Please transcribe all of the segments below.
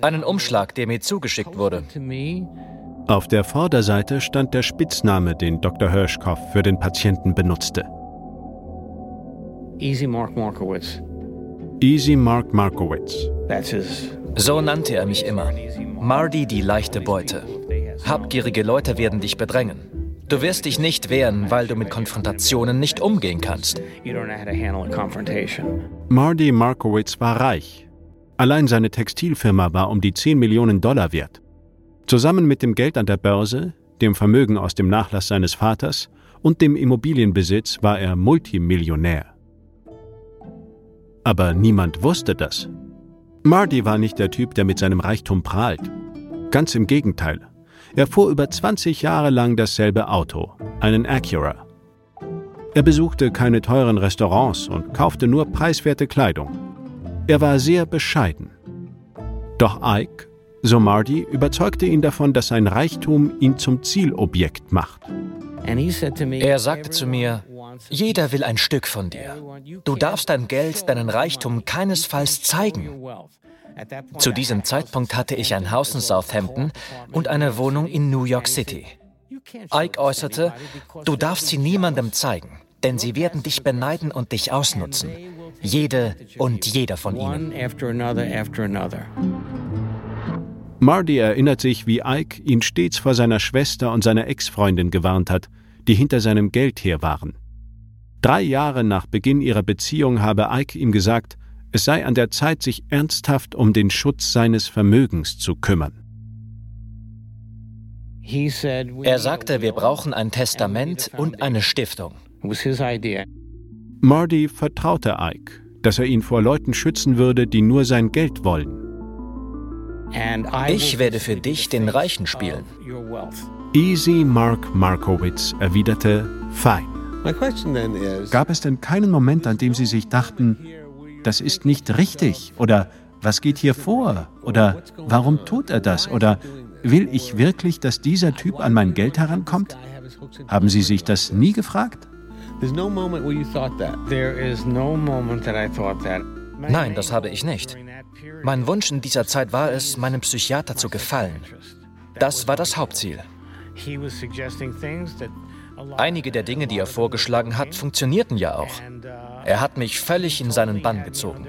Einen Umschlag, der mir zugeschickt wurde. Auf der Vorderseite stand der Spitzname, den Dr. Hirschkopf für den Patienten benutzte. Easy Mark Markowitz. Easy Mark Markowitz. That's his. So nannte er mich immer. Marty die leichte Beute. Habgierige Leute werden dich bedrängen. Du wirst dich nicht wehren, weil du mit Konfrontationen nicht umgehen kannst. You don't know how to handle a confrontation. Marty Markowitz war reich. Allein seine Textilfirma war um die 10 Millionen Dollar wert. Zusammen mit dem Geld an der Börse, dem Vermögen aus dem Nachlass seines Vaters und dem Immobilienbesitz war er Multimillionär. Aber niemand wusste das. Marty war nicht der Typ, der mit seinem Reichtum prahlt. Ganz im Gegenteil. Er fuhr über 20 Jahre lang dasselbe Auto, einen Acura. Er besuchte keine teuren Restaurants und kaufte nur preiswerte Kleidung. Er war sehr bescheiden. Doch Ike, so Marty, überzeugte ihn davon, dass sein Reichtum ihn zum Zielobjekt macht. Er sagte zu mir, jeder will ein Stück von dir. Du darfst dein Geld, deinen Reichtum keinesfalls zeigen. Zu diesem Zeitpunkt hatte ich ein Haus in Southampton und eine Wohnung in New York City. Ike äußerte, du darfst sie niemandem zeigen, denn sie werden dich beneiden und dich ausnutzen. Jede und jeder von ihnen. Marty erinnert sich, wie Ike ihn stets vor seiner Schwester und seiner Ex-Freundin gewarnt hat, die hinter seinem Geld her waren. Drei Jahre nach Beginn ihrer Beziehung habe Ike ihm gesagt, es sei an der Zeit, sich ernsthaft um den Schutz seines Vermögens zu kümmern. Er sagte, wir brauchen ein Testament und eine Stiftung. Marty vertraute Ike, dass er ihn vor Leuten schützen würde, die nur sein Geld wollen. Ich werde für dich den Reichen spielen. Easy Mark Markowitz erwiderte, fein. Gab es denn keinen Moment, an dem Sie sich dachten, das ist nicht richtig oder was geht hier vor oder warum tut er das oder will ich wirklich, dass dieser Typ an mein Geld herankommt? Haben Sie sich das nie gefragt? there's no moment where you thought that. There is no moment that I thought that. Nein, das habe ich nicht. Mein Wunsch in dieser Zeit war es, meinem Psychiater zu gefallen. Das war das Hauptziel. He was suggesting things that a lot Einige der Dinge, die er vorgeschlagen hat, funktionierten ja auch. Er hat mich völlig in seinen Bann gezogen.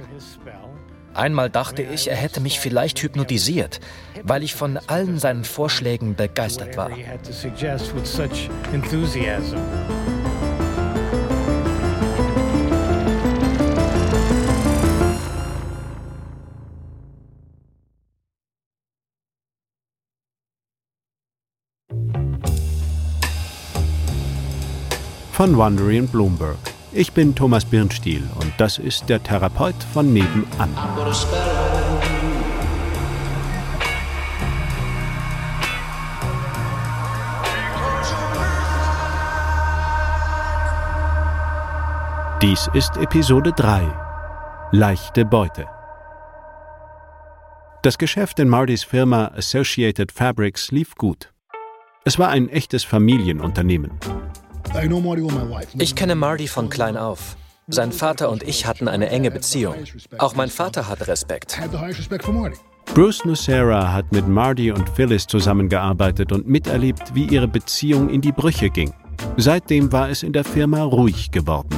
Einmal dachte ich, er hätte mich vielleicht hypnotisiert, weil ich von allen seinen Vorschlägen begeistert war. Von Wandering Bloomberg. Ich bin Thomas Birnstiel und das ist der Therapeut von nebenan. Dies ist Episode 3. Leichte Beute. Das Geschäft in Martys Firma Associated Fabrics lief gut. Es war ein echtes Familienunternehmen. Ich kenne Marty von klein auf. Sein Vater und ich hatten eine enge Beziehung. Auch mein Vater hatte Respekt. Bruce Nucera hat mit Marty und Phyllis zusammengearbeitet und miterlebt, wie ihre Beziehung in die Brüche ging. Seitdem war es in der Firma ruhig geworden.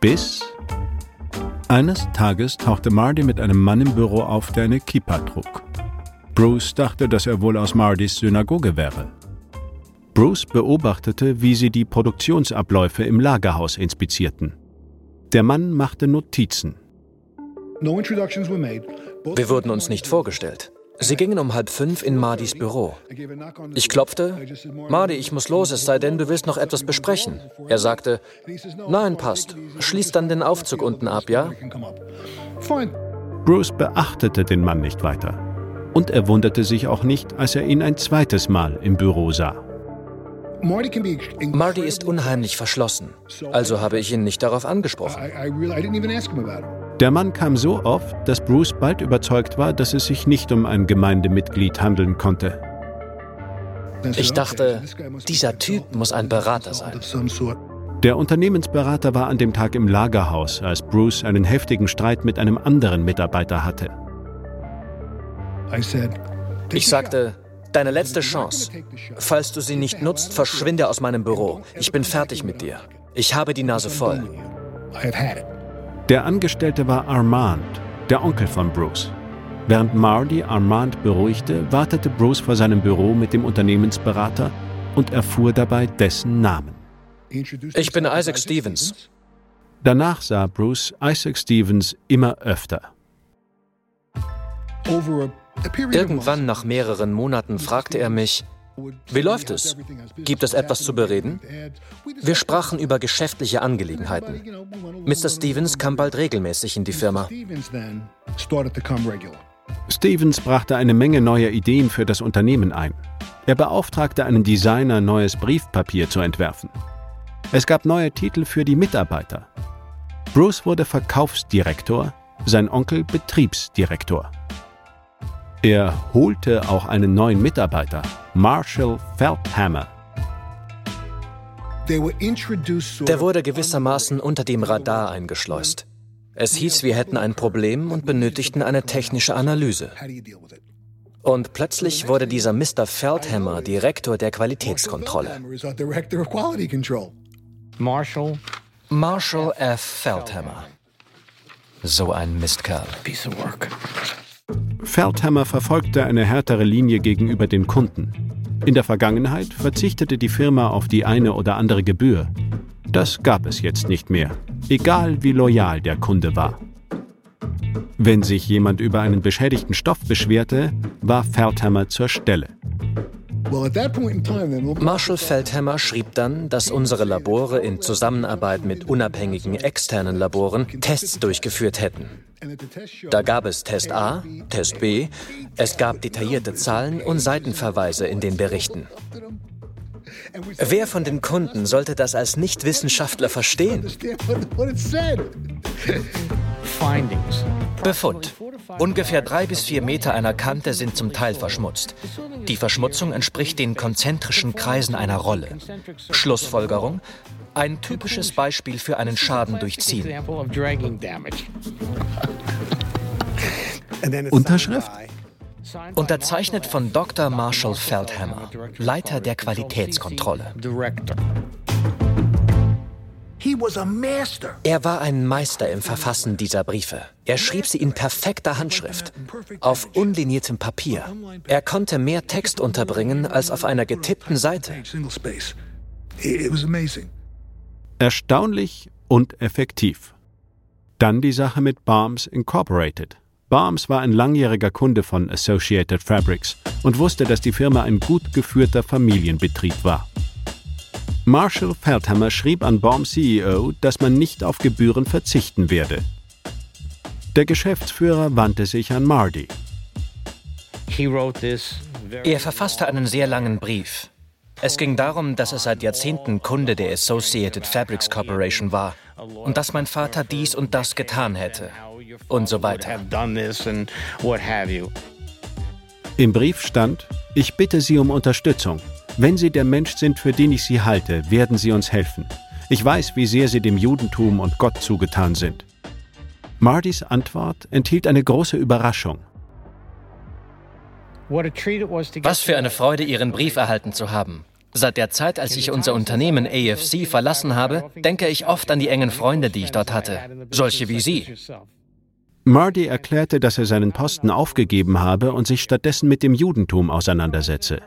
Bis eines Tages tauchte Marty mit einem Mann im Büro auf, der eine Kippa trug. Bruce dachte, dass er wohl aus Martys Synagoge wäre. Bruce beobachtete, wie sie die Produktionsabläufe im Lagerhaus inspizierten. Der Mann machte Notizen. Wir wurden uns nicht vorgestellt. Sie gingen um halb fünf in Mardis Büro. Ich klopfte. Mardi, ich muss los, es sei denn, du willst noch etwas besprechen. Er sagte, nein, passt. Schließ dann den Aufzug unten ab, ja? Bruce beachtete den Mann nicht weiter. Und er wunderte sich auch nicht, als er ihn ein zweites Mal im Büro sah. Marty ist unheimlich verschlossen. Also habe ich ihn nicht darauf angesprochen. Der Mann kam so oft, dass Bruce bald überzeugt war, dass es sich nicht um ein Gemeindemitglied handeln konnte. Ich dachte, dieser Typ muss ein Berater sein. Der Unternehmensberater war an dem Tag im Lagerhaus, als Bruce einen heftigen Streit mit einem anderen Mitarbeiter hatte. Ich sagte, deine letzte Chance. Falls du sie nicht nutzt, verschwinde aus meinem Büro. Ich bin fertig mit dir. Ich habe die Nase voll. Der Angestellte war Armand, der Onkel von Bruce. Während Marty Armand beruhigte, wartete Bruce vor seinem Büro mit dem Unternehmensberater und erfuhr dabei dessen Namen. Ich bin Isaac Stevens. Danach sah Bruce Isaac Stevens immer öfter. Irgendwann nach mehreren Monaten fragte er mich, wie läuft es? Gibt es etwas zu bereden? Wir sprachen über geschäftliche Angelegenheiten. Mr. Stevens kam bald regelmäßig in die Firma. Stevens brachte eine Menge neuer Ideen für das Unternehmen ein. Er beauftragte einen Designer, neues Briefpapier zu entwerfen. Es gab neue Titel für die Mitarbeiter. Bruce wurde Verkaufsdirektor, sein Onkel Betriebsdirektor. Er holte auch einen neuen Mitarbeiter, Marshall Feldhammer. Der wurde gewissermaßen unter dem Radar eingeschleust. Es hieß, wir hätten ein Problem und benötigten eine technische Analyse. Und plötzlich wurde dieser Mr. Feldhammer Direktor der Qualitätskontrolle. Marshall. Marshall F. Feldhammer. So ein Mistkerl. Piece of work. Feldhammer verfolgte eine härtere Linie gegenüber den Kunden. In der Vergangenheit verzichtete die Firma auf die eine oder andere Gebühr. Das gab es jetzt nicht mehr, egal wie loyal der Kunde war. Wenn sich jemand über einen beschädigten Stoff beschwerte, war Feldhammer zur Stelle. Marshall Feldhammer schrieb dann, dass unsere Labore in Zusammenarbeit mit unabhängigen externen Laboren Tests durchgeführt hätten. Da gab es Test A, Test B, es gab detaillierte Zahlen und Seitenverweise in den Berichten. Wer von den Kunden sollte das als Nichtwissenschaftler verstehen? Befund. Ungefähr drei bis vier Meter einer Kante sind zum Teil verschmutzt. Die Verschmutzung entspricht den konzentrischen Kreisen einer Rolle. Schlussfolgerung. Ein typisches Beispiel für einen Schaden durch Ziehen. Unterschrift? Unterzeichnet von Dr. Marshall Feldhammer, Leiter der Qualitätskontrolle. Er war ein Meister im Verfassen dieser Briefe. Er schrieb sie in perfekter Handschrift, auf unliniertem Papier. Er konnte mehr Text unterbringen als auf einer getippten Seite. Erstaunlich und effektiv. Dann die Sache mit Barms Incorporated. Barms war ein langjähriger Kunde von Associated Fabrics und wusste, dass die Firma ein gut geführter Familienbetrieb war. Marshall Feldhammer schrieb an Baums CEO, dass man nicht auf Gebühren verzichten werde. Der Geschäftsführer wandte sich an Marty. Er verfasste einen sehr langen Brief. Es ging darum, dass er seit Jahrzehnten Kunde der Associated Fabrics Corporation war und dass mein Vater dies und das getan hätte und so weiter. Im Brief stand, ich bitte Sie um Unterstützung. Wenn Sie der Mensch sind, für den ich Sie halte, werden Sie uns helfen. Ich weiß, wie sehr Sie dem Judentum und Gott zugetan sind. Martys Antwort enthielt eine große Überraschung. Was für eine Freude, Ihren Brief erhalten zu haben. Seit der Zeit, als ich unser Unternehmen AFC verlassen habe, denke ich oft an die engen Freunde, die ich dort hatte. Solche wie Sie. Marty erklärte, dass er seinen Posten aufgegeben habe und sich stattdessen mit dem Judentum auseinandersetze.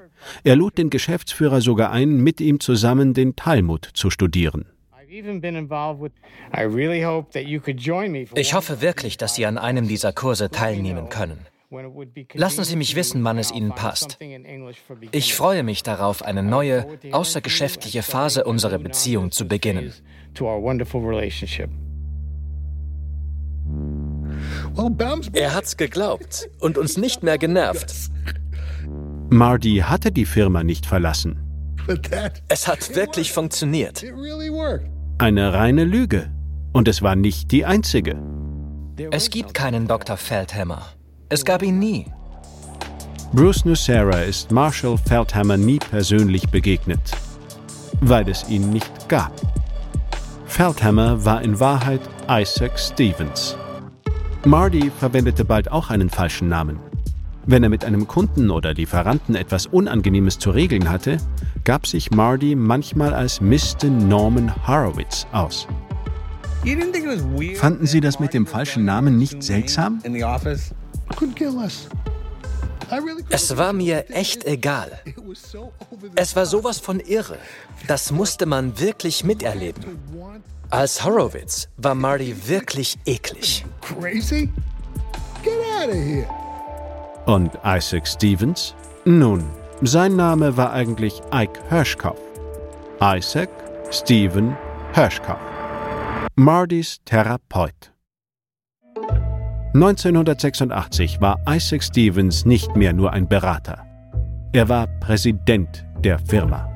Er lud den Geschäftsführer sogar ein, mit ihm zusammen den Talmud zu studieren. Ich hoffe wirklich, dass Sie an einem dieser Kurse teilnehmen können. Lassen Sie mich wissen, wann es Ihnen passt. Ich freue mich darauf, eine neue, außergeschäftliche Phase unserer Beziehung zu beginnen. Er hat's geglaubt und uns nicht mehr genervt. Marty hatte die Firma nicht verlassen. Es hat wirklich funktioniert. Eine reine Lüge. Und es war nicht die einzige. Es gibt keinen Dr. Feldhammer. Es gab ihn nie. Bruce Nussera ist Marshall Feldhammer nie persönlich begegnet, weil es ihn nicht gab. Feldhammer war in Wahrheit Isaac Stevens. Marty verwendete bald auch einen falschen Namen. Wenn er mit einem Kunden oder Lieferanten etwas Unangenehmes zu regeln hatte, gab sich Marty manchmal als Mr. Norman Horowitz aus. Fanden Sie das mit dem falschen Namen nicht seltsam? Es war mir echt egal. Es war sowas von irre. Das musste man wirklich miterleben. Als Horowitz war Marty wirklich eklig. crazy. Get out of here. Und Isaac Stevens? Nun, sein Name war eigentlich Ike Hirschkopf. Isaac Stephen Hirschkopf. Martys Therapeut. 1986 war Isaac Stevens nicht mehr nur ein Berater. Er war Präsident der Firma.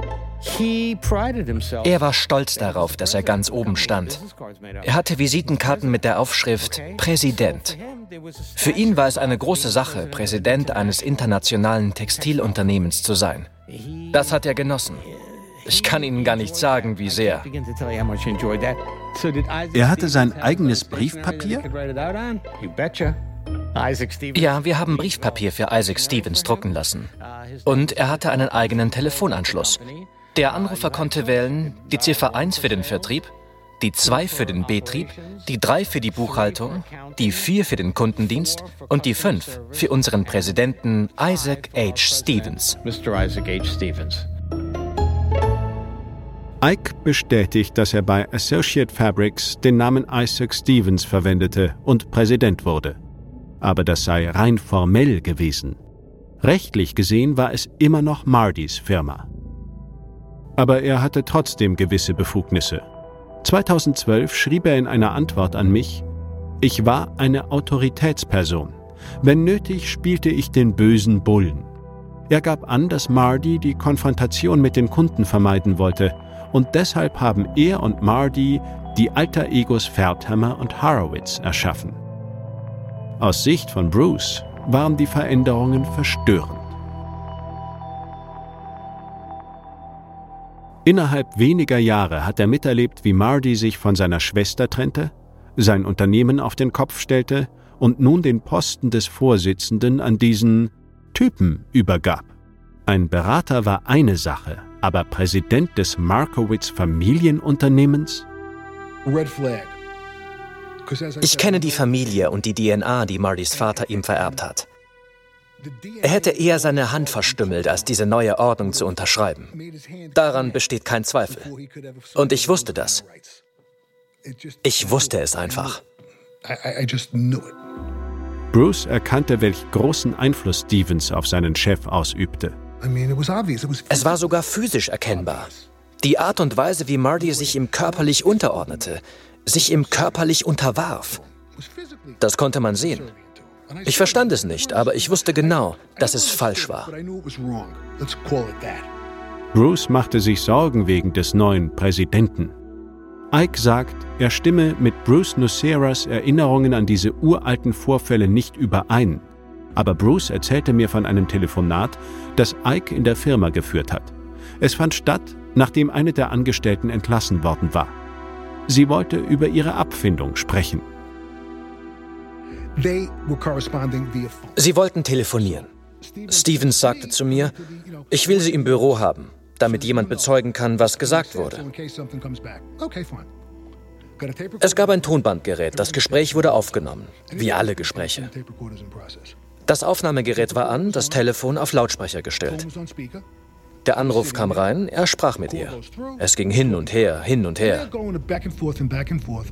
Er war stolz darauf, dass er ganz oben stand. Er hatte Visitenkarten mit der Aufschrift Präsident. Für ihn war es eine große Sache, Präsident eines internationalen Textilunternehmens zu sein. Das hat er genossen. Ich kann Ihnen gar nicht sagen, wie sehr. Er hatte sein eigenes Briefpapier? Ja, wir haben Briefpapier für Isaac Stevens drucken lassen. Und er hatte einen eigenen Telefonanschluss. Der Anrufer konnte wählen die Ziffer 1 für den Vertrieb, die 2 für den Betrieb, die 3 für die Buchhaltung, die 4 für den Kundendienst und die 5 für unseren Präsidenten Isaac H. Stevens. Mr. Isaac H. Stevens. Ike bestätigt, dass er bei Associate Fabrics den Namen Isaac Stevens verwendete und Präsident wurde. Aber das sei rein formell gewesen. Rechtlich gesehen war es immer noch Mardys Firma. Aber er hatte trotzdem gewisse Befugnisse. 2012 schrieb er in einer Antwort an mich, ich war eine Autoritätsperson. Wenn nötig, spielte ich den bösen Bullen. Er gab an, dass Mardy die Konfrontation mit den Kunden vermeiden wollte und deshalb haben er und Mardy die Alter Egos Feldhammer und Horowitz erschaffen. Aus Sicht von Bruce waren die Veränderungen verstörend. Innerhalb weniger Jahre hat er miterlebt, wie Mardy sich von seiner Schwester trennte, sein Unternehmen auf den Kopf stellte und nun den Posten des Vorsitzenden an diesen Typen übergab. Ein Berater war eine Sache, aber Präsident des Markowitz Familienunternehmens? Red flag. Ich kenne die Familie und die DNA, die Mardys Vater ihm vererbt hat. Er hätte eher seine Hand verstümmelt, als diese neue Ordnung zu unterschreiben. Daran besteht kein Zweifel. Und ich wusste das. Ich wusste es einfach. Bruce erkannte, welch großen Einfluss Stevens auf seinen Chef ausübte. Es war sogar physisch erkennbar. Die Art und Weise, wie Marty sich ihm körperlich unterordnete, sich ihm körperlich unterwarf, das konnte man sehen. Ich verstand es nicht, aber ich wusste genau, dass es falsch war. Bruce machte sich Sorgen wegen des neuen Präsidenten. Ike sagt, er stimme mit Bruce Nuceras Erinnerungen an diese uralten Vorfälle nicht überein. Aber Bruce erzählte mir von einem Telefonat, das Ike in der Firma geführt hat. Es fand statt, nachdem eine der Angestellten entlassen worden war. Sie wollte über ihre Abfindung sprechen. Sie wollten telefonieren. Stevens sagte zu mir, ich will sie im Büro haben, damit jemand bezeugen kann, was gesagt wurde. Es gab ein Tonbandgerät, das Gespräch wurde aufgenommen, wie alle Gespräche. Das Aufnahmegerät war an, das Telefon auf Lautsprecher gestellt. Der Anruf kam rein, er sprach mit ihr. Es ging hin und her, hin und her.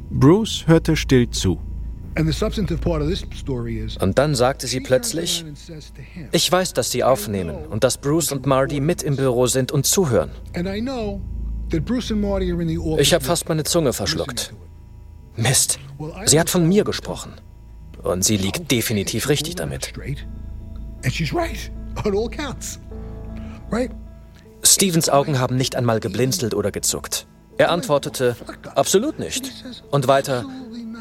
Bruce hörte still zu. Und dann sagte sie plötzlich, ich weiß, dass Sie aufnehmen und dass Bruce und Marty mit im Büro sind und zuhören. Ich habe fast meine Zunge verschluckt. Mist, sie hat von mir gesprochen. Und sie liegt definitiv richtig damit. Stevens Augen haben nicht einmal geblinzelt oder gezuckt. Er antwortete, absolut nicht. Und weiter,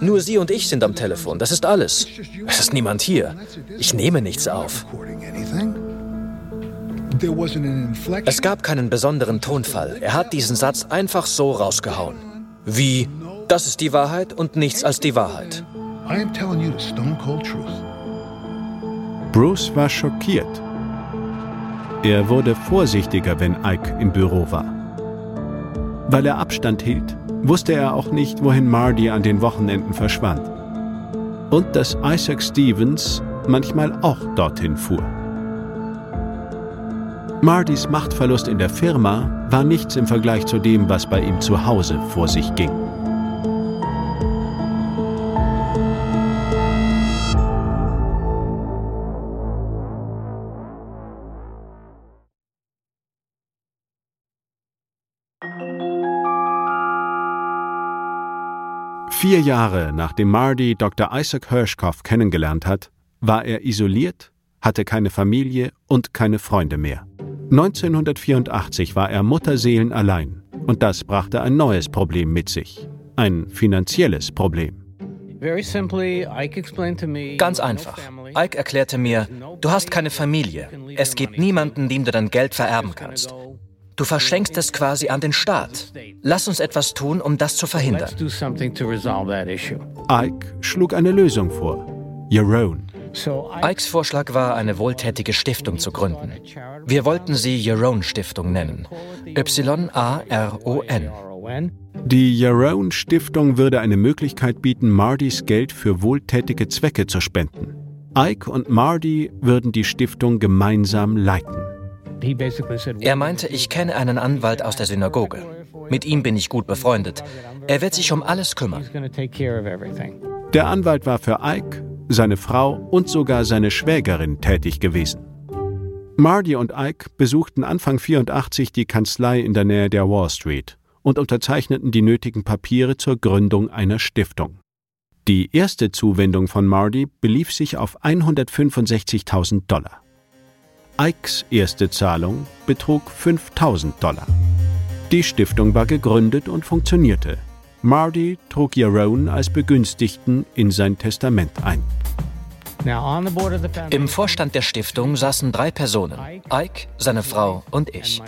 nur Sie und ich sind am Telefon, das ist alles. Es ist niemand hier. Ich nehme nichts auf. Es gab keinen besonderen Tonfall. Er hat diesen Satz einfach so rausgehauen. Wie, das ist die Wahrheit und nichts als die Wahrheit. Bruce war schockiert. Er wurde vorsichtiger, wenn Ike im Büro war. Weil er Abstand hielt, wusste er auch nicht, wohin Marty an den Wochenenden verschwand. Und dass Isaac Stevens manchmal auch dorthin fuhr. Martys Machtverlust in der Firma war nichts im Vergleich zu dem, was bei ihm zu Hause vor sich ging. Vier Jahre nachdem Marty Dr. Isaac Hirschkopf kennengelernt hat, war er isoliert, hatte keine Familie und keine Freunde mehr. 1984 war er Mutterseelen allein und das brachte ein neues Problem mit sich. Ein finanzielles Problem. Ganz einfach. Ike erklärte mir, du hast keine Familie. Es gibt niemanden, dem du dein Geld vererben kannst. Du verschenkst es quasi an den Staat. Lass uns etwas tun, um das zu verhindern. Ike schlug eine Lösung vor. Your own. Ikes Vorschlag war, eine wohltätige Stiftung zu gründen. Wir wollten sie Yaron Stiftung nennen. Y-A-R-O-N. Die Yaron Stiftung würde eine Möglichkeit bieten, Mardys Geld für wohltätige Zwecke zu spenden. Ike und Mardy würden die Stiftung gemeinsam leiten. Er meinte, ich kenne einen Anwalt aus der Synagoge. Mit ihm bin ich gut befreundet. Er wird sich um alles kümmern. Der Anwalt war für Ike, seine Frau und sogar seine Schwägerin tätig gewesen. Marty und Ike besuchten Anfang 84 die Kanzlei in der Nähe der Wall Street und unterzeichneten die nötigen Papiere zur Gründung einer Stiftung. Die erste Zuwendung von Marty belief sich auf 165.000 Dollar. Ikes erste Zahlung betrug 5000 Dollar. Die Stiftung war gegründet und funktionierte. Marty trug Yaron als Begünstigten in sein Testament ein. Im Vorstand der Stiftung saßen drei Personen, Ike, seine Frau und ich.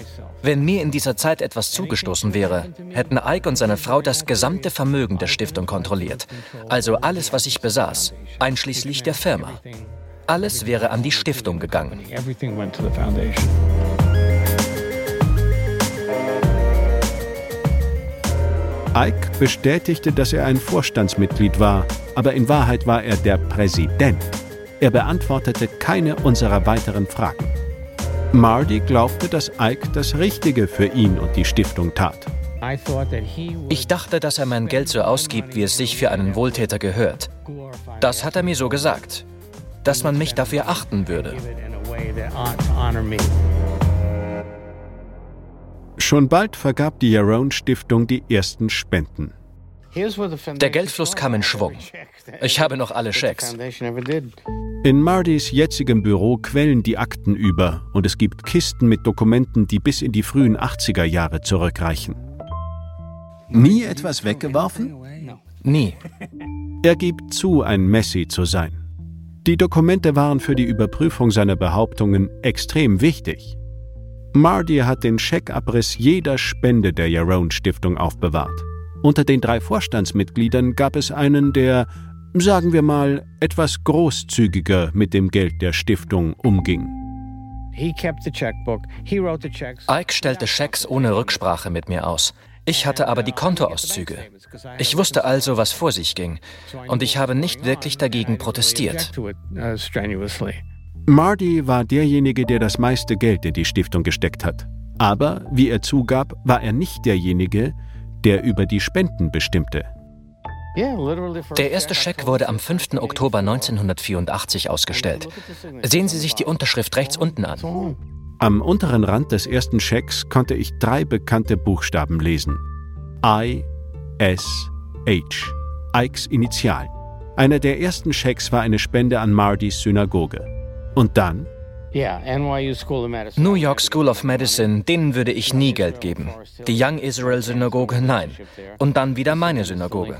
Wenn mir in dieser Zeit etwas zugestoßen wäre, hätten Ike und seine Frau das gesamte Vermögen der Stiftung kontrolliert, also alles, was ich besaß, einschließlich der Firma. Alles wäre an die Stiftung gegangen. Ike bestätigte, dass er ein Vorstandsmitglied war, aber in Wahrheit war er der Präsident. Er beantwortete keine unserer weiteren Fragen. Marty glaubte, dass Ike das Richtige für ihn und die Stiftung tat. Ich dachte, dass er mein Geld so ausgibt, wie es sich für einen Wohltäter gehört. Das hat er mir so gesagt dass man mich dafür achten würde. Schon bald vergab die Yaron Stiftung die ersten Spenden. Der Geldfluss kam in Schwung. Ich habe noch alle Schecks. In Mardys jetzigem Büro quellen die Akten über und es gibt Kisten mit Dokumenten, die bis in die frühen 80er Jahre zurückreichen. Nie etwas weggeworfen? Nie. Er gibt zu, ein Messi zu sein. Die Dokumente waren für die Überprüfung seiner Behauptungen extrem wichtig. Marty hat den Scheckabriss jeder Spende der Yaron Stiftung aufbewahrt. Unter den drei Vorstandsmitgliedern gab es einen, der, sagen wir mal, etwas großzügiger mit dem Geld der Stiftung umging. Ike stellte Schecks ohne Rücksprache mit mir aus. Ich hatte aber die Kontoauszüge. Ich wusste also, was vor sich ging, und ich habe nicht wirklich dagegen protestiert. Marty war derjenige, der das meiste Geld in die Stiftung gesteckt hat. Aber, wie er zugab, war er nicht derjenige, der über die Spenden bestimmte. Der erste Scheck wurde am 5. Oktober 1984 ausgestellt. Sehen Sie sich die Unterschrift rechts unten an. Am unteren Rand des ersten Schecks konnte ich drei bekannte Buchstaben lesen. I, S, H. Ikes Initialen. Einer der ersten Schecks war eine Spende an Mardys Synagoge. Und dann? New York School of Medicine, denen würde ich nie Geld geben. Die Young Israel Synagoge, nein. Und dann wieder meine Synagoge.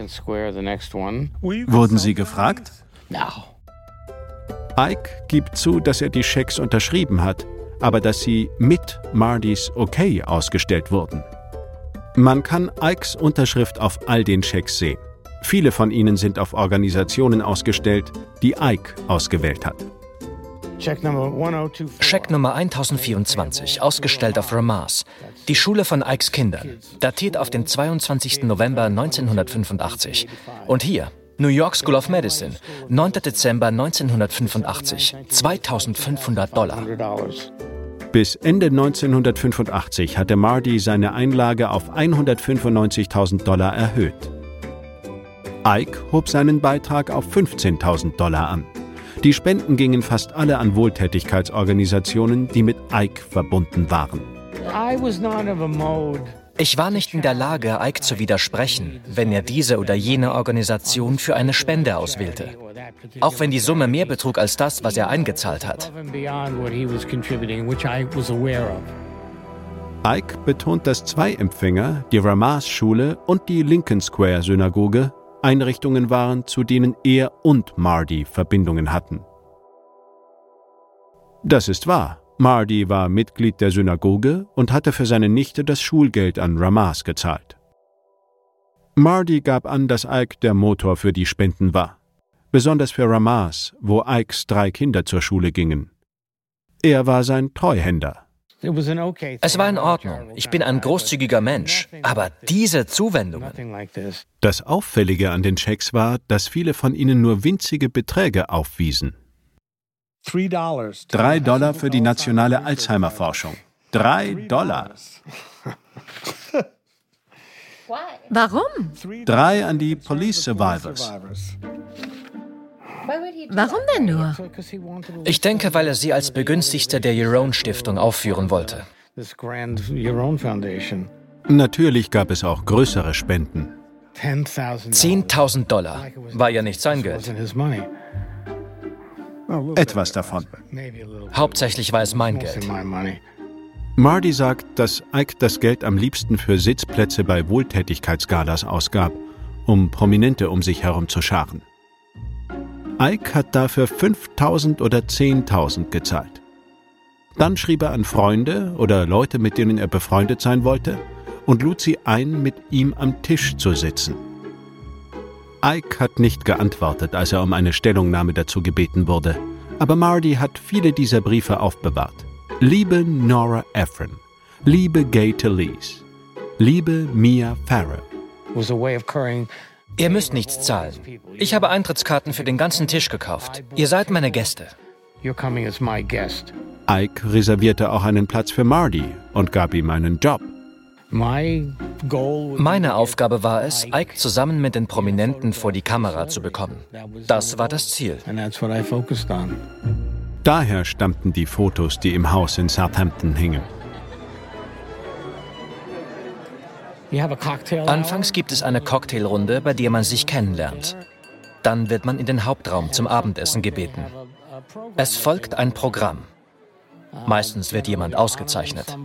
Wurden Sie gefragt? Ike gibt zu, dass er die Schecks unterschrieben hat, aber dass sie mit Mardys Okay ausgestellt wurden. Man kann Ikes Unterschrift auf all den Schecks sehen. Viele von ihnen sind auf Organisationen ausgestellt, die Ike ausgewählt hat. Scheck Nummer 1024, ausgestellt auf Ramaz, die Schule von Ikes Kindern, datiert auf den 22. November 1985. Und hier, New York School of Medicine, 9. Dezember 1985, 2500 Dollar. Bis Ende 1985 hatte Marty seine Einlage auf 195.000 Dollar erhöht. Ike hob seinen Beitrag auf 15.000 Dollar an. Die Spenden gingen fast alle an Wohltätigkeitsorganisationen, die mit Ike verbunden waren. Ich war nicht in der Lage, Ike zu widersprechen, wenn er diese oder jene Organisation für eine Spende auswählte. Auch wenn die Summe mehr betrug als das, was er eingezahlt hat. Ike betont, dass zwei Empfänger, die Ramaz-Schule und die Lincoln Square-Synagoge, Einrichtungen waren, zu denen er und Marty Verbindungen hatten. Das ist wahr. Marty war Mitglied der Synagoge und hatte für seine Nichte das Schulgeld an Ramaz gezahlt. Marty gab an, dass Ike der Motor für die Spenden war. Besonders für Ramaz, wo Ikes drei Kinder zur Schule gingen. Er war sein Treuhänder. Es war in Ordnung. Ich bin ein großzügiger Mensch. Aber diese Zuwendungen. Das Auffällige an den Schecks war, dass viele von ihnen nur winzige Beträge aufwiesen. Drei Dollar für die nationale Alzheimer-Forschung. Drei Dollar. Warum? Drei an die Police Survivors. Warum denn nur? Ich denke, weil er sie als Begünstigte der Jerome Stiftung aufführen wollte. Natürlich gab es auch größere Spenden. 10.000 Dollar war ja nicht sein Geld. Etwas davon. Hauptsächlich war es mein Geld. Marty sagt, dass Ike das Geld am liebsten für Sitzplätze bei Wohltätigkeitsgalas ausgab, um Prominente um sich herum zu scharen. Ike hat dafür 5000 oder 10.000 gezahlt. Dann schrieb er an Freunde oder Leute, mit denen er befreundet sein wollte, und lud sie ein, mit ihm am Tisch zu sitzen. Ike hat nicht geantwortet, als er um eine Stellungnahme dazu gebeten wurde, aber Marty hat viele dieser Briefe aufbewahrt. Liebe Nora Ephron, liebe Gay Talese, liebe Mia Farrow. Ihr müsst nichts zahlen. Ich habe Eintrittskarten für den ganzen Tisch gekauft. Ihr seid meine Gäste. Ike reservierte auch einen Platz für Marty und gab ihm einen Job. Meine Aufgabe war es, Ike zusammen mit den Prominenten vor die Kamera zu bekommen. Das war das Ziel. Daher stammten die Fotos, die im Haus in Southampton hingen. Anfangs gibt es eine Cocktailrunde, bei der man sich kennenlernt. Dann wird man in den Hauptraum zum Abendessen gebeten. Es folgt ein Programm. Meistens wird jemand ausgezeichnet.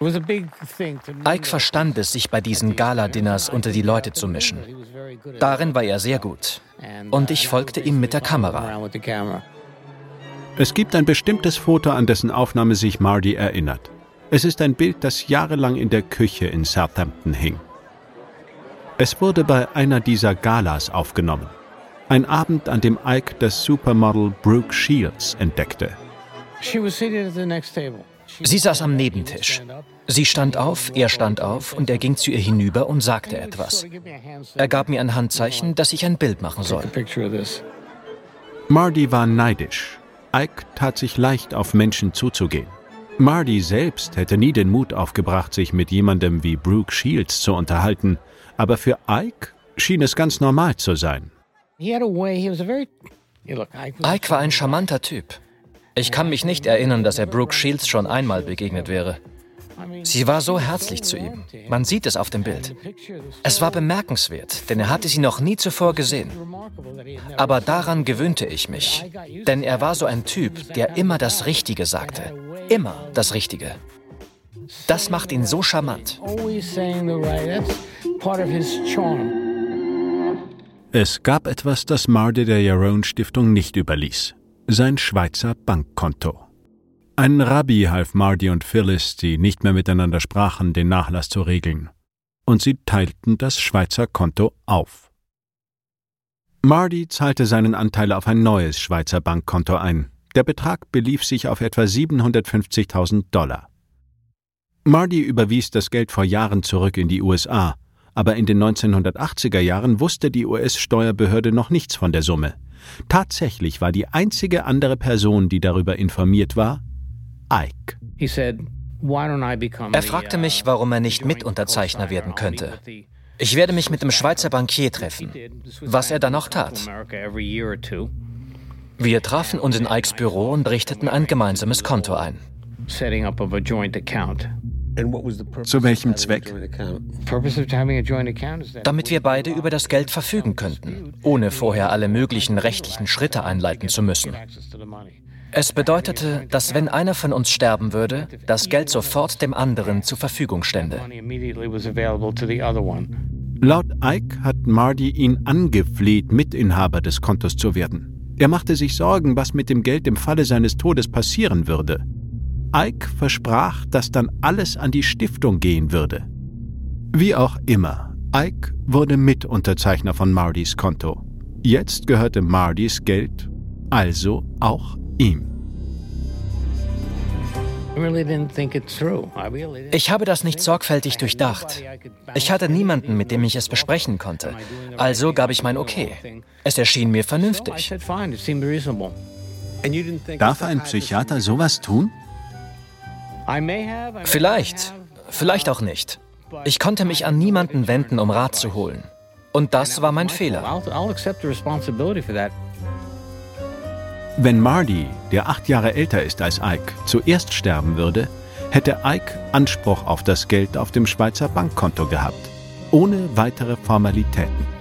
Ike verstand es, sich bei diesen Gala-Dinners unter die Leute zu mischen. Darin war er sehr gut. Und ich folgte ihm mit der Kamera. Es gibt ein bestimmtes Foto, an dessen Aufnahme sich Marty erinnert. Es ist ein Bild, das jahrelang in der Küche in Southampton hing. Es wurde bei einer dieser Galas aufgenommen. Ein Abend, an dem Ike das Supermodel Brooke Shields entdeckte. Sie saß am Nebentisch. Sie stand auf, er stand auf und er ging zu ihr hinüber und sagte etwas. Er gab mir ein Handzeichen, dass ich ein Bild machen soll. Marty war neidisch. Ike tat sich leicht, auf Menschen zuzugehen. Marty selbst hätte nie den Mut aufgebracht, sich mit jemandem wie Brooke Shields zu unterhalten, aber für Ike schien es ganz normal zu sein. Ike war ein charmanter Typ. Ich kann mich nicht erinnern, dass er Brooke Shields schon einmal begegnet wäre. Sie war so herzlich zu ihm. Man sieht es auf dem Bild. Es war bemerkenswert, denn er hatte sie noch nie zuvor gesehen. Aber daran gewöhnte ich mich, denn er war so ein Typ, der immer das Richtige sagte. Immer das Richtige. Das macht ihn so charmant. Es gab etwas, das Marde der Jarone Stiftung nicht überließ sein Schweizer Bankkonto. Ein Rabbi half Marty und Phyllis, die nicht mehr miteinander sprachen, den Nachlass zu regeln. Und sie teilten das Schweizer Konto auf. Marty zahlte seinen Anteil auf ein neues Schweizer Bankkonto ein. Der Betrag belief sich auf etwa 750.000 Dollar. Marty überwies das Geld vor Jahren zurück in die USA, aber in den 1980er Jahren wusste die US-Steuerbehörde noch nichts von der Summe. Tatsächlich war die einzige andere Person, die darüber informiert war, Ike. Er fragte mich, warum er nicht Mitunterzeichner werden könnte. Ich werde mich mit dem Schweizer Bankier treffen, was er dann auch tat. Wir trafen uns in Ikes Büro und richteten ein gemeinsames Konto ein. Zu welchem Zweck? Damit wir beide über das Geld verfügen könnten, ohne vorher alle möglichen rechtlichen Schritte einleiten zu müssen. Es bedeutete, dass wenn einer von uns sterben würde, das Geld sofort dem anderen zur Verfügung stände. Laut Ike hat Marty ihn angefleht, Mitinhaber des Kontos zu werden. Er machte sich Sorgen, was mit dem Geld im Falle seines Todes passieren würde. Ike versprach, dass dann alles an die Stiftung gehen würde. Wie auch immer, Ike wurde Mitunterzeichner von Martys Konto. Jetzt gehörte Martys Geld also auch ihm. Ich habe das nicht sorgfältig durchdacht. Ich hatte niemanden, mit dem ich es besprechen konnte. Also gab ich mein Okay. Es erschien mir vernünftig. Darf ein Psychiater sowas tun? Vielleicht, vielleicht auch nicht. Ich konnte mich an niemanden wenden, um Rat zu holen. Und das war mein Fehler. Wenn Marty, der acht Jahre älter ist als Ike, zuerst sterben würde, hätte Ike Anspruch auf das Geld auf dem Schweizer Bankkonto gehabt, ohne weitere Formalitäten.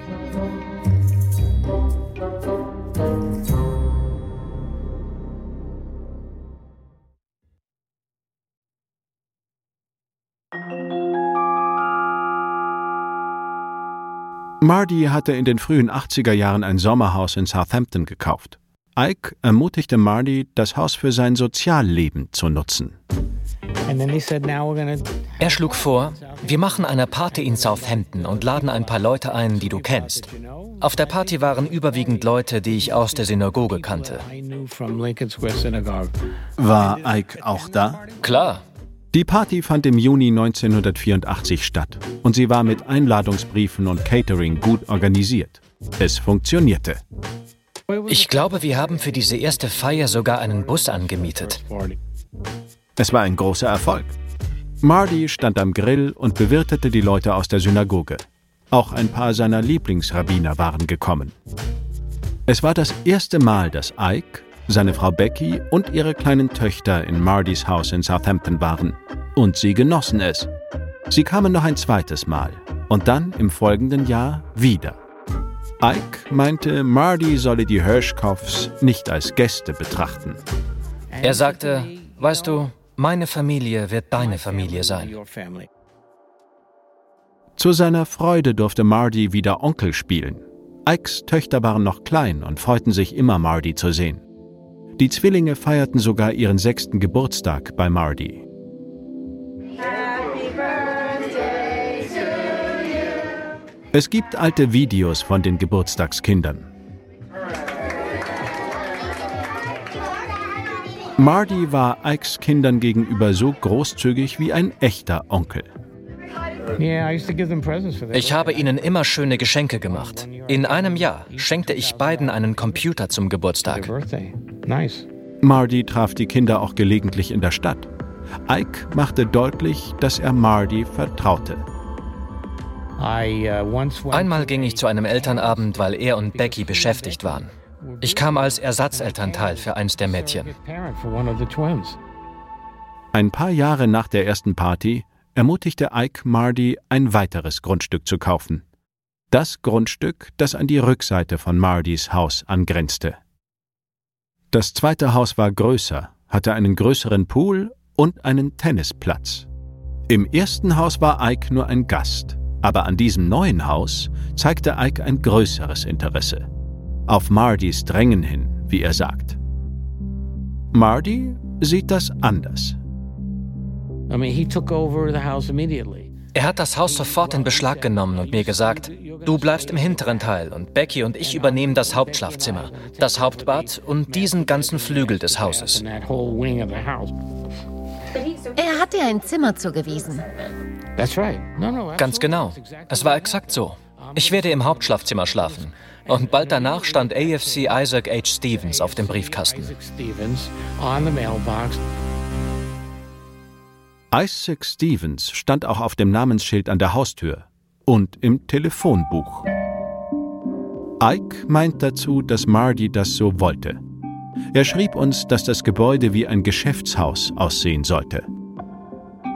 Marty hatte in den frühen 80er Jahren ein Sommerhaus in Southampton gekauft. Ike ermutigte Marty, das Haus für sein Sozialleben zu nutzen. Er schlug vor, wir machen eine Party in Southampton und laden ein paar Leute ein, die du kennst. Auf der Party waren überwiegend Leute, die ich aus der Synagoge kannte. War Ike auch da? Klar. Die Party fand im Juni 1984 statt und sie war mit Einladungsbriefen und Catering gut organisiert. Es funktionierte. Ich glaube, wir haben für diese erste Feier sogar einen Bus angemietet. Es war ein großer Erfolg. Marty stand am Grill und bewirtete die Leute aus der Synagoge. Auch ein paar seiner Lieblingsrabbiner waren gekommen. Es war das erste Mal, dass Ike, seine Frau Becky und ihre kleinen Töchter in Martys Haus in Southampton waren. Und sie genossen es. Sie kamen noch ein zweites Mal und dann im folgenden Jahr wieder. Ike meinte, Marty solle die Hirschkopfs nicht als Gäste betrachten. Er sagte, weißt du, meine Familie wird deine Familie sein. Zu seiner Freude durfte Marty wieder Onkel spielen. Ikes Töchter waren noch klein und freuten sich immer, Marty zu sehen. Die Zwillinge feierten sogar ihren sechsten Geburtstag bei Marty. Es gibt alte Videos von den Geburtstagskindern. Marty war Ikes Kindern gegenüber so großzügig wie ein echter Onkel. Ich habe ihnen immer schöne Geschenke gemacht. In einem Jahr schenkte ich beiden einen Computer zum Geburtstag. Marty traf die Kinder auch gelegentlich in der Stadt. Ike machte deutlich, dass er Marty vertraute. Uh, Einmal ging ich zu einem Elternabend, weil er und Becky beschäftigt waren. Ich kam als Ersatzelternteil für eins der Mädchen. Ein paar Jahre nach der ersten Party ermutigte Ike Marty, ein weiteres Grundstück zu kaufen. Das Grundstück, das an die Rückseite von Mardys Haus angrenzte. Das zweite Haus war größer, hatte einen größeren Pool und einen Tennisplatz. Im ersten Haus war Ike nur ein Gast, aber an diesem neuen Haus zeigte Ike ein größeres Interesse. Auf Mardys Drängen hin, wie er sagt. Marty sieht das anders. Er hat das Haus sofort in Beschlag genommen und mir gesagt, du bleibst im hinteren Teil und Becky und ich übernehmen das Hauptschlafzimmer, das Hauptbad und diesen ganzen Flügel des Hauses. Er hat dir ein Zimmer zugewiesen. Ganz genau. Es war exakt so. Ich werde im Hauptschlafzimmer schlafen. Und bald danach stand AFC Isaac H. Stevens auf dem Briefkasten. Isaac Stevens stand auch auf dem Namensschild an der Haustür und im Telefonbuch. Ike meint dazu, dass Marty das so wollte. Er schrieb uns, dass das Gebäude wie ein Geschäftshaus aussehen sollte.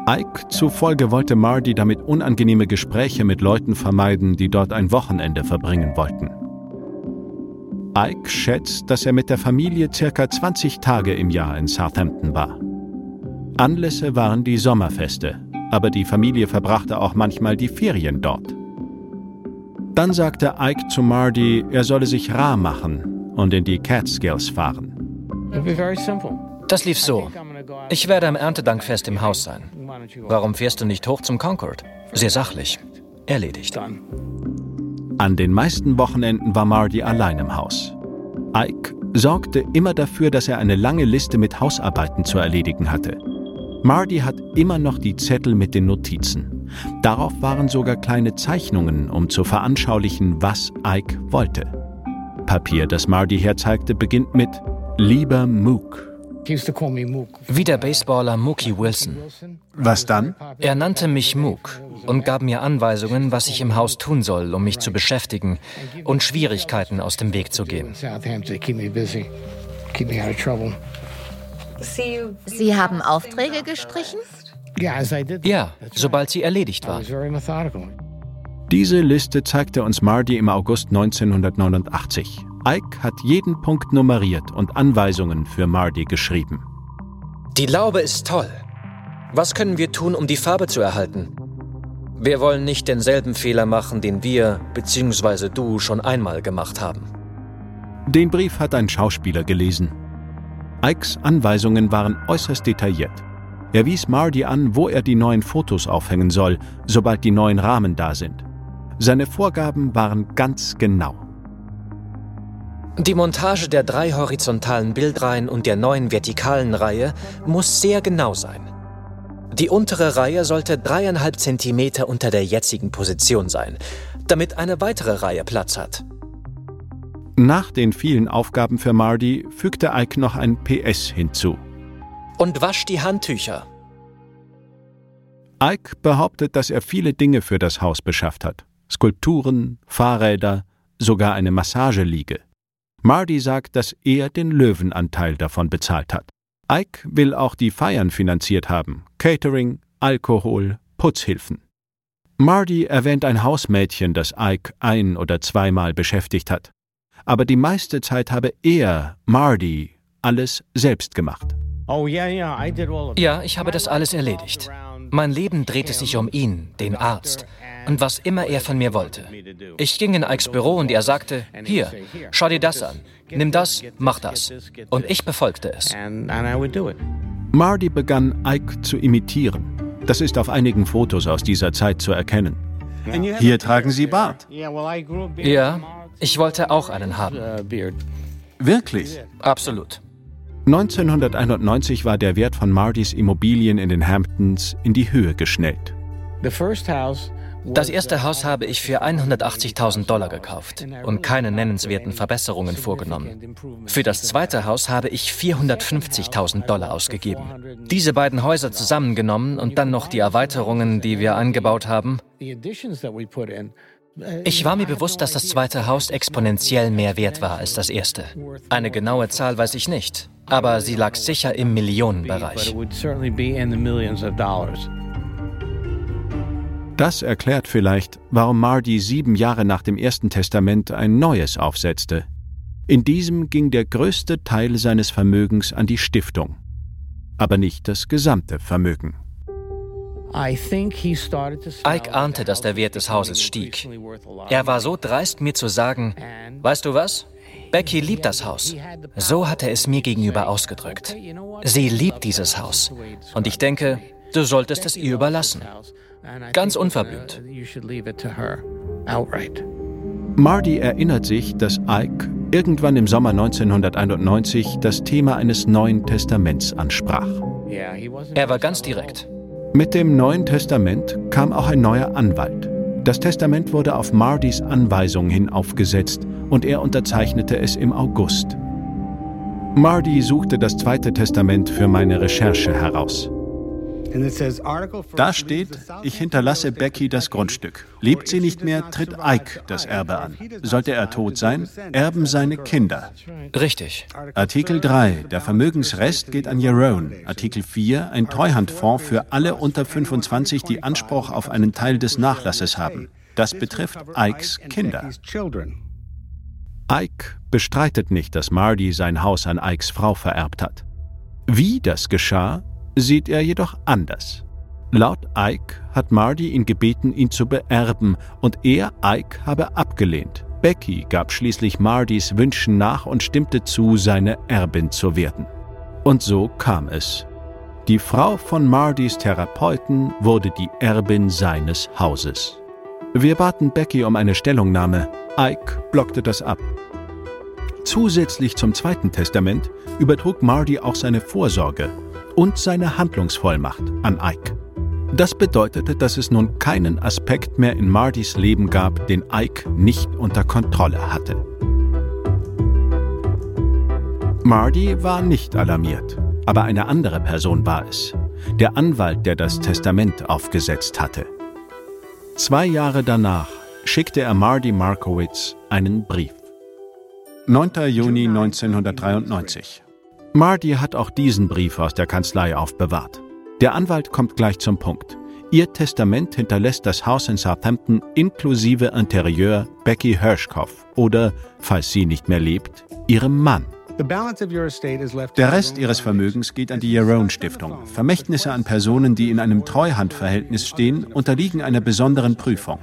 Ike zufolge wollte Marty damit unangenehme Gespräche mit Leuten vermeiden, die dort ein Wochenende verbringen wollten. Ike schätzt, dass er mit der Familie circa 20 Tage im Jahr in Southampton war. Anlässe waren die Sommerfeste, aber die Familie verbrachte auch manchmal die Ferien dort. Dann sagte Ike zu Marty, er solle sich rar machen und in die Catskills fahren. Das lief so. Ich werde am Erntedankfest im Haus sein. Warum fährst du nicht hoch zum Concord? Sehr sachlich. Erledigt. An den meisten Wochenenden war Marty allein im Haus. Ike sorgte immer dafür, dass er eine lange Liste mit Hausarbeiten zu erledigen hatte. Marty hat immer noch die Zettel mit den Notizen. Darauf waren sogar kleine Zeichnungen, um zu veranschaulichen, was Ike wollte. Papier, das Marty herzeigte, beginnt mit Lieber Mook. Wie der Baseballer Mookie Wilson. Was dann? Er nannte mich Mook und gab mir Anweisungen, was ich im Haus tun soll, um mich zu beschäftigen und Schwierigkeiten aus dem Weg zu gehen. Sie haben Aufträge gestrichen? Ja, sobald sie erledigt waren. Diese Liste zeigte uns Marty im August 1989. Ike hat jeden Punkt nummeriert und Anweisungen für Marty geschrieben. Die Laube ist toll. Was können wir tun, um die Farbe zu erhalten? Wir wollen nicht denselben Fehler machen, den wir bzw. du schon einmal gemacht haben. Den Brief hat ein Schauspieler gelesen. Ikes Anweisungen waren äußerst detailliert. Er wies Marty an, wo er die neuen Fotos aufhängen soll, sobald die neuen Rahmen da sind. Seine Vorgaben waren ganz genau. Die Montage der drei horizontalen Bildreihen und der neuen vertikalen Reihe muss sehr genau sein. Die untere Reihe sollte dreieinhalb Zentimeter unter der jetzigen Position sein, damit eine weitere Reihe Platz hat. Nach den vielen Aufgaben für Marty fügte Ike noch ein PS hinzu. Und wasch die Handtücher. Ike behauptet, dass er viele Dinge für das Haus beschafft hat. Skulpturen, Fahrräder, sogar eine Massageliege. Marty sagt, dass er den Löwenanteil davon bezahlt hat. Ike will auch die Feiern finanziert haben. Catering, Alkohol, Putzhilfen. Marty erwähnt ein Hausmädchen, das Ike ein- oder zweimal beschäftigt hat. Aber die meiste Zeit habe er, Marty, alles selbst gemacht. Ja, ich habe das alles erledigt. Mein Leben drehte sich um ihn, den Arzt, und was immer er von mir wollte. Ich ging in Ikes Büro und er sagte, hier, schau dir das an, nimm das, mach das. Und ich befolgte es. Marty begann Ike zu imitieren. Das ist auf einigen Fotos aus dieser Zeit zu erkennen. Hier tragen Sie Bart. Ja, ich wollte auch einen haben. Wirklich? Absolut. 1991 war der Wert von Martys Immobilien in den Hamptons in die Höhe geschnellt. Das erste Haus habe ich für 180.000 Dollar gekauft und keine nennenswerten Verbesserungen vorgenommen. Für das zweite Haus habe ich 450.000 Dollar ausgegeben. Diese beiden Häuser zusammengenommen und dann noch die Erweiterungen, die wir eingebaut haben. Ich war mir bewusst, dass das zweite Haus exponentiell mehr wert war als das erste. Eine genaue Zahl weiß ich nicht, aber sie lag sicher im Millionenbereich. Das erklärt vielleicht, warum Marty sieben Jahre nach dem ersten Testament ein neues aufsetzte. In diesem ging der größte Teil seines Vermögens an die Stiftung, aber nicht das gesamte Vermögen. Ike ahnte, dass der Wert des Hauses stieg. Er war so dreist, mir zu sagen, weißt du was? Becky liebt das Haus. So hat er es mir gegenüber ausgedrückt. Sie liebt dieses Haus. Und ich denke, du solltest es ihr überlassen. Ganz unverblümt. Marty erinnert sich, dass Ike irgendwann im Sommer 1991 das Thema eines Neuen Testaments ansprach. Er war ganz direkt. Mit dem Neuen Testament kam auch ein neuer Anwalt. Das Testament wurde auf Mardys Anweisung hin aufgesetzt und er unterzeichnete es im August. Mardy suchte das Zweite Testament für meine Recherche heraus. Da steht, ich hinterlasse Becky das Grundstück. Lebt sie nicht mehr, tritt Ike das Erbe an. Sollte er tot sein, erben seine Kinder. Richtig. Artikel 3, der Vermögensrest geht an Jerome. Artikel 4, ein Treuhandfonds für alle unter 25, die Anspruch auf einen Teil des Nachlasses haben. Das betrifft Ikes Kinder. Ike bestreitet nicht, dass Marty sein Haus an Ikes Frau vererbt hat. Wie das geschah, sieht er jedoch anders. Laut Ike hat Marty ihn gebeten, ihn zu beerben, und er, Ike, habe abgelehnt. Becky gab schließlich Martys Wünschen nach und stimmte zu, seine Erbin zu werden. Und so kam es. Die Frau von Martys Therapeuten wurde die Erbin seines Hauses. Wir baten Becky um eine Stellungnahme. Ike blockte das ab. Zusätzlich zum Zweiten Testament übertrug Marty auch seine Vorsorge und seine Handlungsvollmacht an Ike. Das bedeutete, dass es nun keinen Aspekt mehr in Martys Leben gab, den Ike nicht unter Kontrolle hatte. Marty war nicht alarmiert, aber eine andere Person war es. Der Anwalt, der das Testament aufgesetzt hatte. Zwei Jahre danach schickte er Marty Markowitz einen Brief. 9. Juni 1993. Marty hat auch diesen Brief aus der Kanzlei aufbewahrt. Der Anwalt kommt gleich zum Punkt. Ihr Testament hinterlässt das Haus in Southampton inklusive Interieur Becky Hirschkopf oder, falls sie nicht mehr lebt, ihrem Mann. Der Rest ihres Vermögens geht an die Jerome Stiftung. Vermächtnisse an Personen, die in einem Treuhandverhältnis stehen, unterliegen einer besonderen Prüfung.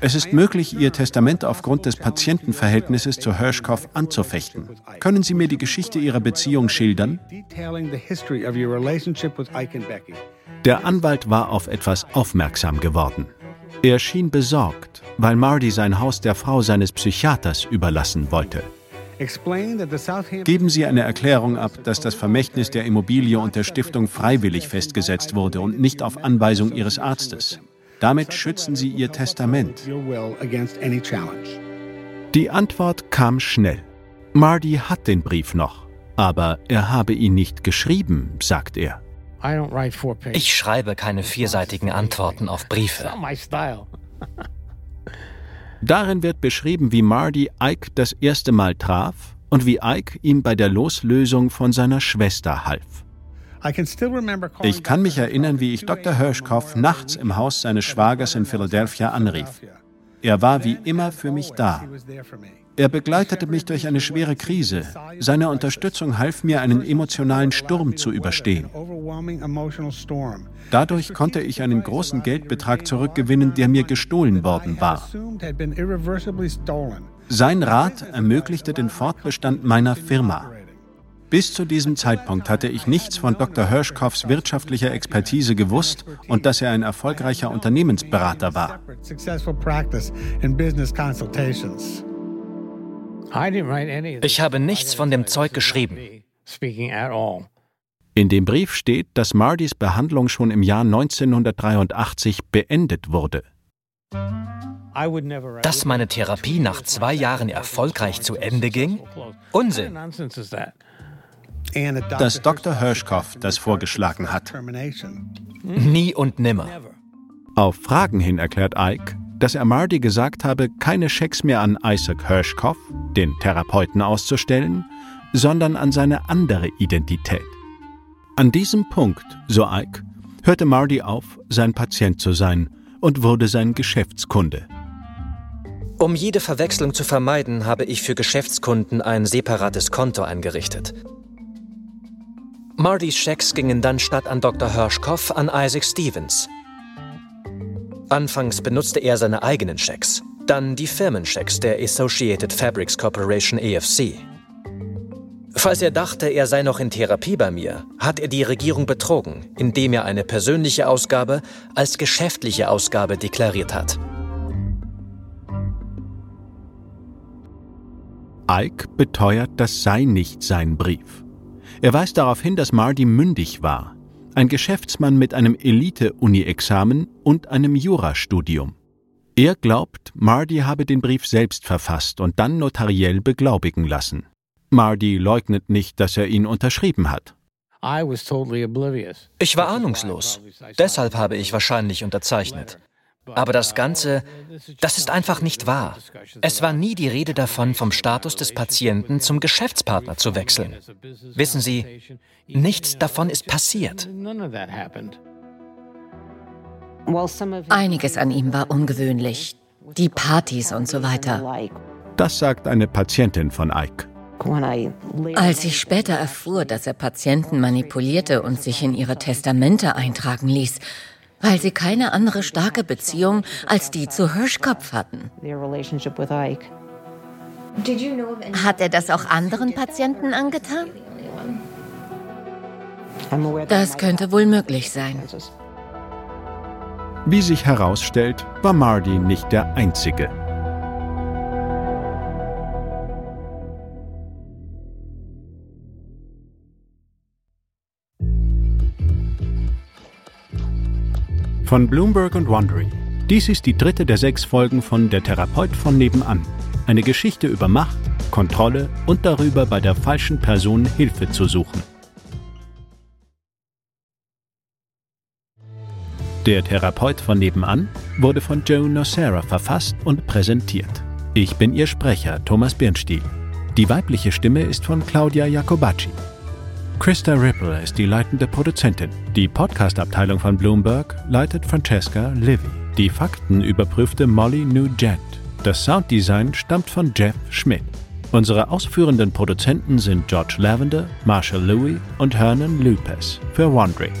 Es ist möglich, Ihr Testament aufgrund des Patientenverhältnisses zu Hirschkopf anzufechten. Können Sie mir die Geschichte Ihrer Beziehung schildern? Der Anwalt war auf etwas aufmerksam geworden. Er schien besorgt, weil Marty sein Haus der Frau seines Psychiaters überlassen wollte. Geben Sie eine Erklärung ab, dass das Vermächtnis der Immobilie und der Stiftung freiwillig festgesetzt wurde und nicht auf Anweisung Ihres Arztes. Damit schützen Sie Ihr Testament. Die Antwort kam schnell. Marty hat den Brief noch, aber er habe ihn nicht geschrieben, sagt er. Ich schreibe keine vierseitigen Antworten auf Briefe. Darin wird beschrieben, wie Marty Ike das erste Mal traf und wie Ike ihm bei der Loslösung von seiner Schwester half. Ich kann mich erinnern, wie ich Dr. Hirschkopf nachts im Haus seines Schwagers in Philadelphia anrief. Er war wie immer für mich da. Er begleitete mich durch eine schwere Krise. Seine Unterstützung half mir, einen emotionalen Sturm zu überstehen. Dadurch konnte ich einen großen Geldbetrag zurückgewinnen, der mir gestohlen worden war. Sein Rat ermöglichte den Fortbestand meiner Firma. Bis zu diesem Zeitpunkt hatte ich nichts von Dr. Hirschkopfs wirtschaftlicher Expertise gewusst und dass er ein erfolgreicher Unternehmensberater war. Ich habe nichts von dem Zeug geschrieben. In dem Brief steht, dass Mardys Behandlung schon im Jahr 1983 beendet wurde. Dass meine Therapie nach zwei Jahren erfolgreich zu Ende ging? Unsinn dass Dr. Hirschkopf das vorgeschlagen hat. Nie und nimmer. Auf Fragen hin erklärt Ike, dass er Marty gesagt habe, keine Schecks mehr an Isaac Hirschkopf, den Therapeuten, auszustellen, sondern an seine andere Identität. An diesem Punkt, so Ike, hörte Marty auf, sein Patient zu sein und wurde sein Geschäftskunde. Um jede Verwechslung zu vermeiden, habe ich für Geschäftskunden ein separates Konto eingerichtet. Martys Schecks gingen dann statt an Dr. Hirschkopf an Isaac Stevens. Anfangs benutzte er seine eigenen Schecks. Dann die Firmenchecks der Associated Fabrics Corporation AFC. Falls er dachte, er sei noch in Therapie bei mir, hat er die Regierung betrogen, indem er eine persönliche Ausgabe als geschäftliche Ausgabe deklariert hat. Ike beteuert, das sei nicht sein Brief. Er weist darauf hin, dass Marty mündig war, ein Geschäftsmann mit einem Elite-Uni-Examen und einem Jurastudium. Er glaubt, Marty habe den Brief selbst verfasst und dann notariell beglaubigen lassen. Marty leugnet nicht, dass er ihn unterschrieben hat. Ich war ahnungslos. Deshalb habe ich wahrscheinlich unterzeichnet. Aber das Ganze, das ist einfach nicht wahr. Es war nie die Rede davon, vom Status des Patienten zum Geschäftspartner zu wechseln. Wissen Sie, nichts davon ist passiert. Einiges an ihm war ungewöhnlich. Die Partys und so weiter. Das sagt eine Patientin von Ike. Als ich später erfuhr, dass er Patienten manipulierte und sich in ihre Testamente eintragen ließ, weil sie keine andere starke Beziehung als die zu Hirschkopf hatten. Hat er das auch anderen Patienten angetan? Das könnte wohl möglich sein. Wie sich herausstellt, war Marty nicht der Einzige. Von Bloomberg und Wandering. Dies ist die dritte der sechs Folgen von Der Therapeut von nebenan. Eine Geschichte über Macht, Kontrolle und darüber, bei der falschen Person Hilfe zu suchen. Der Therapeut von nebenan wurde von Joe Nocera verfasst und präsentiert. Ich bin Ihr Sprecher, Thomas Birnstiel. Die weibliche Stimme ist von Claudia Jacobacci. Krista Ripple ist die leitende Produzentin. Die Podcast-Abteilung von Bloomberg leitet Francesca Livy. Die Fakten überprüfte Molly Nugent. Das Sounddesign stammt von Jeff Schmidt. Unsere ausführenden Produzenten sind George Lavender, Marshall Louis und Hernan Lupes für Wandering.